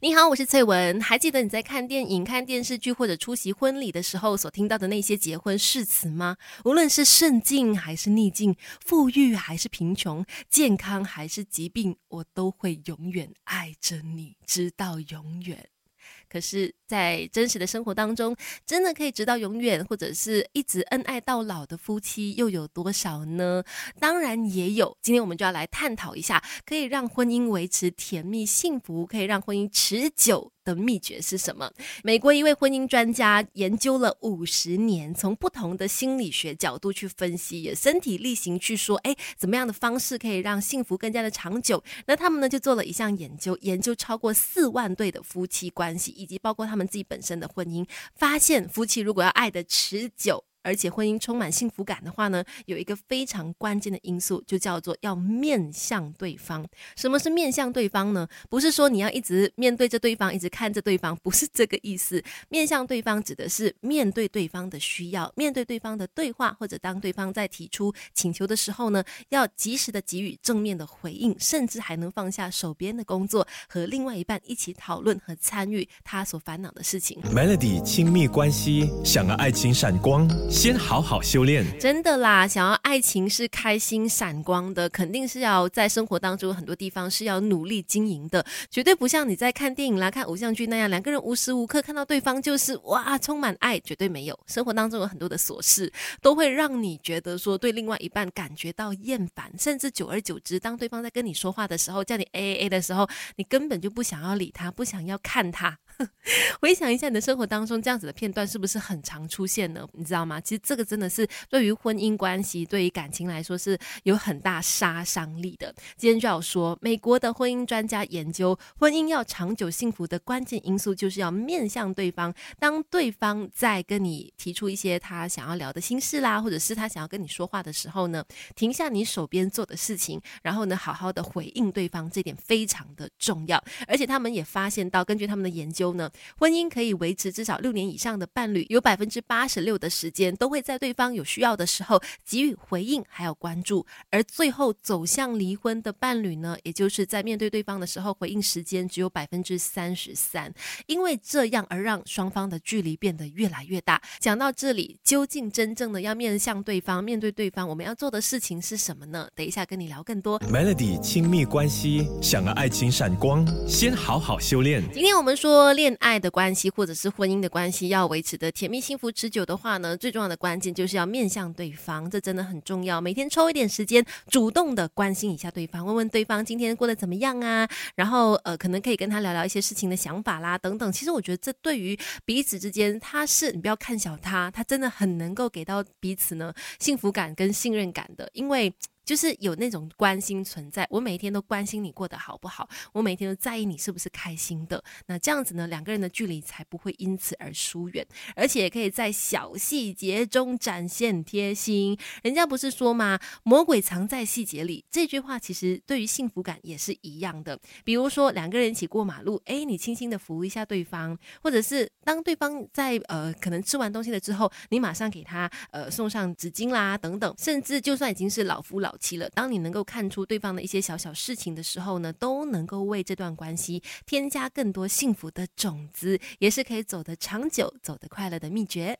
你好，我是翠文。还记得你在看电影、看电视剧或者出席婚礼的时候所听到的那些结婚誓词吗？无论是顺境还是逆境，富裕还是贫穷，健康还是疾病，我都会永远爱着你，直到永远。可是，在真实的生活当中，真的可以直到永远，或者是一直恩爱到老的夫妻又有多少呢？当然也有。今天我们就要来探讨一下，可以让婚姻维持甜蜜幸福，可以让婚姻持久。的秘诀是什么？美国一位婚姻专家研究了五十年，从不同的心理学角度去分析，也身体力行去说，哎，怎么样的方式可以让幸福更加的长久？那他们呢就做了一项研究，研究超过四万对的夫妻关系，以及包括他们自己本身的婚姻，发现夫妻如果要爱的持久。而且婚姻充满幸福感的话呢，有一个非常关键的因素，就叫做要面向对方。什么是面向对方呢？不是说你要一直面对着对方，一直看着对方，不是这个意思。面向对方指的是面对对方的需要，面对对方的对话，或者当对方在提出请求的时候呢，要及时的给予正面的回应，甚至还能放下手边的工作，和另外一半一起讨论和参与他所烦恼的事情。Melody 亲密关系，想要爱情闪光。先好好修炼，真的啦！想要爱情是开心闪光的，肯定是要在生活当中很多地方是要努力经营的，绝对不像你在看电影啦、看偶像剧那样，两个人无时无刻看到对方就是哇充满爱，绝对没有。生活当中有很多的琐事，都会让你觉得说对另外一半感觉到厌烦，甚至久而久之，当对方在跟你说话的时候，叫你 A A A 的时候，你根本就不想要理他，不想要看他。回想一下你的生活当中，这样子的片段是不是很常出现呢？你知道吗？其实这个真的是对于婚姻关系、对于感情来说是有很大杀伤力的。今天就要说，美国的婚姻专家研究，婚姻要长久幸福的关键因素，就是要面向对方。当对方在跟你提出一些他想要聊的心事啦，或者是他想要跟你说话的时候呢，停下你手边做的事情，然后呢，好好的回应对方，这点非常的重要。而且他们也发现到，根据他们的研究。呢，婚姻可以维持至少六年以上的伴侣，有百分之八十六的时间都会在对方有需要的时候给予回应还有关注，而最后走向离婚的伴侣呢，也就是在面对对方的时候回应时间只有百分之三十三，因为这样而让双方的距离变得越来越大。讲到这里，究竟真正的要面向对方，面对对方，我们要做的事情是什么呢？等一下跟你聊更多。Melody 亲密关系，想要爱情闪光，先好好修炼。今天我们说。恋爱的关系或者是婚姻的关系要维持的甜蜜幸福持久的话呢，最重要的关键就是要面向对方，这真的很重要。每天抽一点时间，主动的关心一下对方，问问对方今天过得怎么样啊？然后呃，可能可以跟他聊聊一些事情的想法啦，等等。其实我觉得这对于彼此之间，他是你不要看小他，他真的很能够给到彼此呢幸福感跟信任感的，因为。就是有那种关心存在，我每一天都关心你过得好不好，我每天都在意你是不是开心的。那这样子呢，两个人的距离才不会因此而疏远，而且可以在小细节中展现贴心。人家不是说吗？魔鬼藏在细节里。这句话其实对于幸福感也是一样的。比如说两个人一起过马路，哎，你轻轻的扶一下对方，或者是当对方在呃可能吃完东西了之后，你马上给他呃送上纸巾啦等等，甚至就算已经是老夫老。期了。当你能够看出对方的一些小小事情的时候呢，都能够为这段关系添加更多幸福的种子，也是可以走得长久、走得快乐的秘诀。